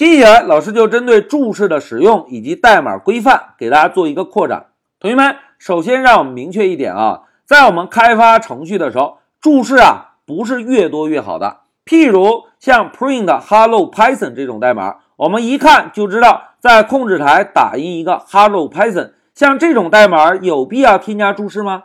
接下来，老师就针对注释的使用以及代码规范给大家做一个扩展。同学们，首先让我们明确一点啊，在我们开发程序的时候，注释啊不是越多越好的。譬如像 print hello Python 这种代码，我们一看就知道在控制台打印一个 hello Python，像这种代码有必要添加注释吗？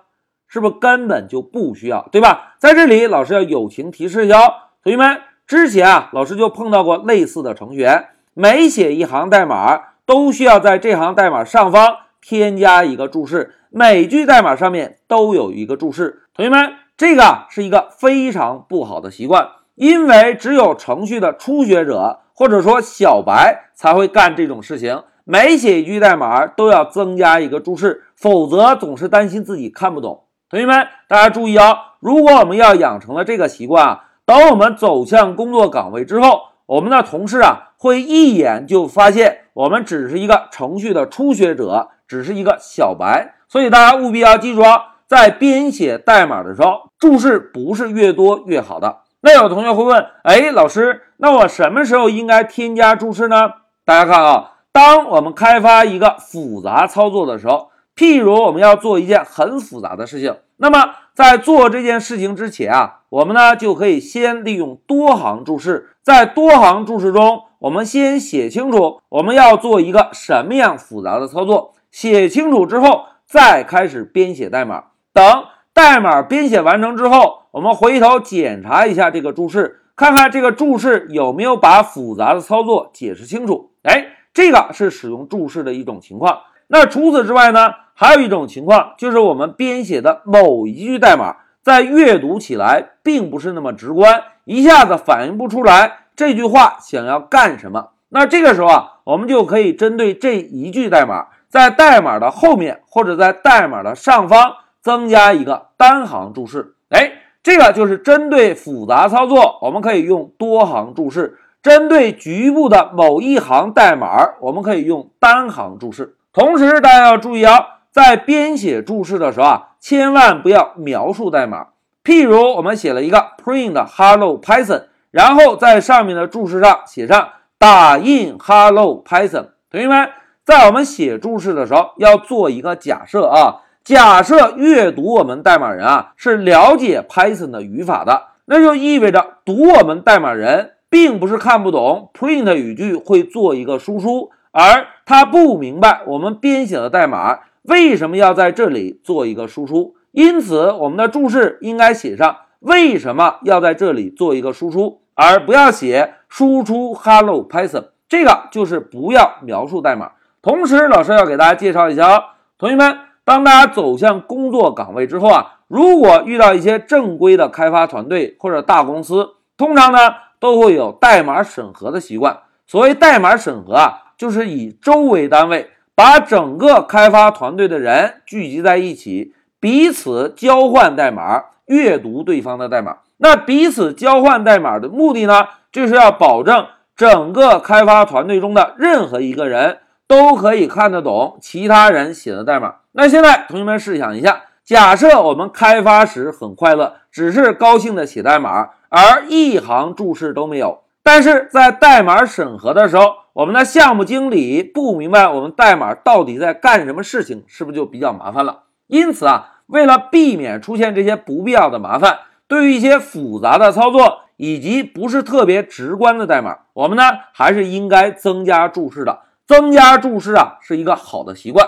是不是根本就不需要，对吧？在这里，老师要友情提示哟，同学们。之前啊，老师就碰到过类似的程序员，每写一行代码都需要在这行代码上方添加一个注释，每句代码上面都有一个注释。同学们，这个是一个非常不好的习惯，因为只有程序的初学者或者说小白才会干这种事情，每写一句代码都要增加一个注释，否则总是担心自己看不懂。同学们，大家注意啊，如果我们要养成了这个习惯啊。等我们走向工作岗位之后，我们的同事啊会一眼就发现我们只是一个程序的初学者，只是一个小白。所以大家务必要记住啊，在编写代码的时候，注释不是越多越好的。那有同学会问，哎，老师，那我什么时候应该添加注释呢？大家看啊，当我们开发一个复杂操作的时候，譬如我们要做一件很复杂的事情，那么在做这件事情之前啊。我们呢就可以先利用多行注释，在多行注释中，我们先写清楚我们要做一个什么样复杂的操作。写清楚之后，再开始编写代码。等代码编写完成之后，我们回头检查一下这个注释，看看这个注释有没有把复杂的操作解释清楚。哎，这个是使用注释的一种情况。那除此之外呢，还有一种情况，就是我们编写的某一句代码。在阅读起来并不是那么直观，一下子反应不出来这句话想要干什么。那这个时候啊，我们就可以针对这一句代码，在代码的后面或者在代码的上方增加一个单行注释。哎，这个就是针对复杂操作，我们可以用多行注释；针对局部的某一行代码，我们可以用单行注释。同时，大家要注意啊。在编写注释的时候啊，千万不要描述代码。譬如我们写了一个 print hello Python，然后在上面的注释上写上打印 hello Python。同学们，在我们写注释的时候要做一个假设啊，假设阅读我们代码人啊是了解 Python 的语法的，那就意味着读我们代码人并不是看不懂 print 语句会做一个输出，而他不明白我们编写的代码。为什么要在这里做一个输出？因此，我们的注释应该写上为什么要在这里做一个输出，而不要写输出 Hello Python。这个就是不要描述代码。同时，老师要给大家介绍一下哦，同学们，当大家走向工作岗位之后啊，如果遇到一些正规的开发团队或者大公司，通常呢都会有代码审核的习惯。所谓代码审核啊，就是以周为单位。把整个开发团队的人聚集在一起，彼此交换代码，阅读对方的代码。那彼此交换代码的目的呢，就是要保证整个开发团队中的任何一个人都可以看得懂其他人写的代码。那现在同学们试想一下，假设我们开发时很快乐，只是高兴的写代码，而一行注释都没有。但是在代码审核的时候，我们的项目经理不明白我们代码到底在干什么事情，是不是就比较麻烦了？因此啊，为了避免出现这些不必要的麻烦，对于一些复杂的操作以及不是特别直观的代码，我们呢还是应该增加注释的。增加注释啊是一个好的习惯。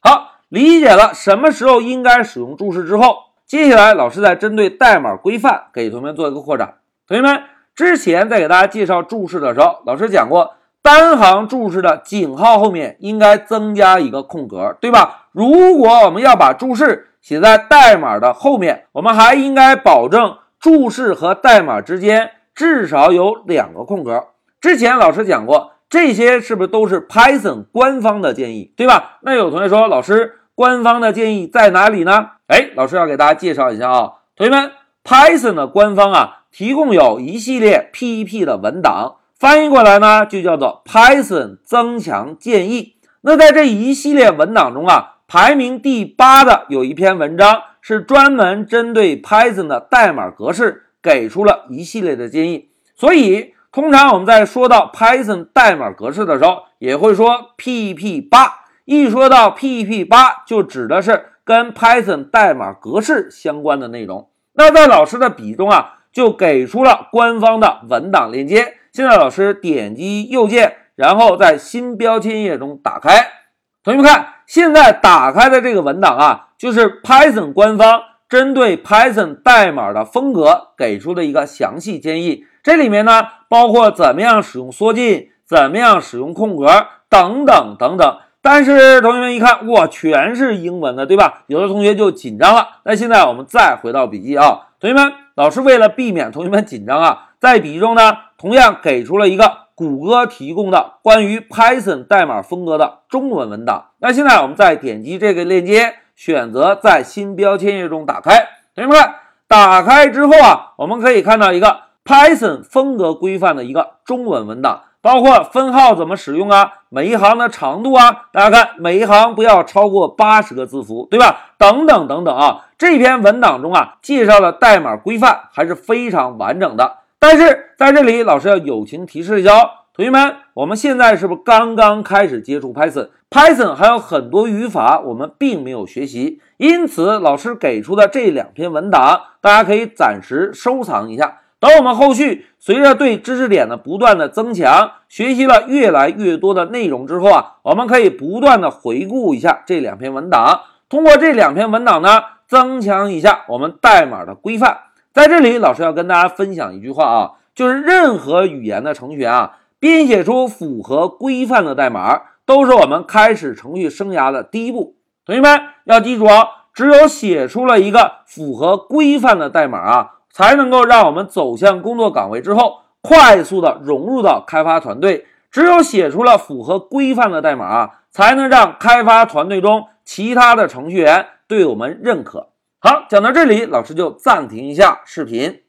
好，理解了什么时候应该使用注释之后，接下来老师再针对代码规范给同学们做一个扩展。同学们。之前在给大家介绍注释的时候，老师讲过，单行注释的井号后面应该增加一个空格，对吧？如果我们要把注释写在代码的后面，我们还应该保证注释和代码之间至少有两个空格。之前老师讲过，这些是不是都是 Python 官方的建议，对吧？那有同学说，老师，官方的建议在哪里呢？哎，老师要给大家介绍一下啊，同学们，Python 的官方啊。提供有一系列 PEP 的文档，翻译过来呢就叫做 Python 增强建议。那在这一系列文档中啊，排名第八的有一篇文章是专门针对 Python 的代码格式给出了一系列的建议。所以，通常我们在说到 Python 代码格式的时候，也会说 PP 八。一说到 PP 八，就指的是跟 Python 代码格式相关的内容。那在老师的笔中啊，就给出了官方的文档链接。现在老师点击右键，然后在新标签页中打开。同学们看，现在打开的这个文档啊，就是 Python 官方针对 Python 代码的风格给出的一个详细建议。这里面呢，包括怎么样使用缩进，怎么样使用空格等等等等。但是同学们一看，哇，全是英文的，对吧？有的同学就紧张了。那现在我们再回到笔记啊，同学们，老师为了避免同学们紧张啊，在笔记中呢，同样给出了一个谷歌提供的关于 Python 代码风格的中文文档。那现在我们再点击这个链接，选择在新标签页中打开。同学们，打开之后啊，我们可以看到一个。Python 风格规范的一个中文文档，包括分号怎么使用啊，每一行的长度啊，大家看每一行不要超过八十个字符，对吧？等等等等啊，这篇文档中啊，介绍的代码规范还是非常完整的。但是在这里，老师要友情提示一下，同学们，我们现在是不是刚刚开始接触 Python？Python 还有很多语法我们并没有学习，因此老师给出的这两篇文档，大家可以暂时收藏一下。等我们后续随着对知识点的不断的增强，学习了越来越多的内容之后啊，我们可以不断的回顾一下这两篇文档，通过这两篇文档呢，增强一下我们代码的规范。在这里，老师要跟大家分享一句话啊，就是任何语言的程序员啊，编写出符合规范的代码，都是我们开始程序生涯的第一步。同学们要记住啊，只有写出了一个符合规范的代码啊。才能够让我们走向工作岗位之后，快速的融入到开发团队。只有写出了符合规范的代码啊，才能让开发团队中其他的程序员对我们认可。好，讲到这里，老师就暂停一下视频。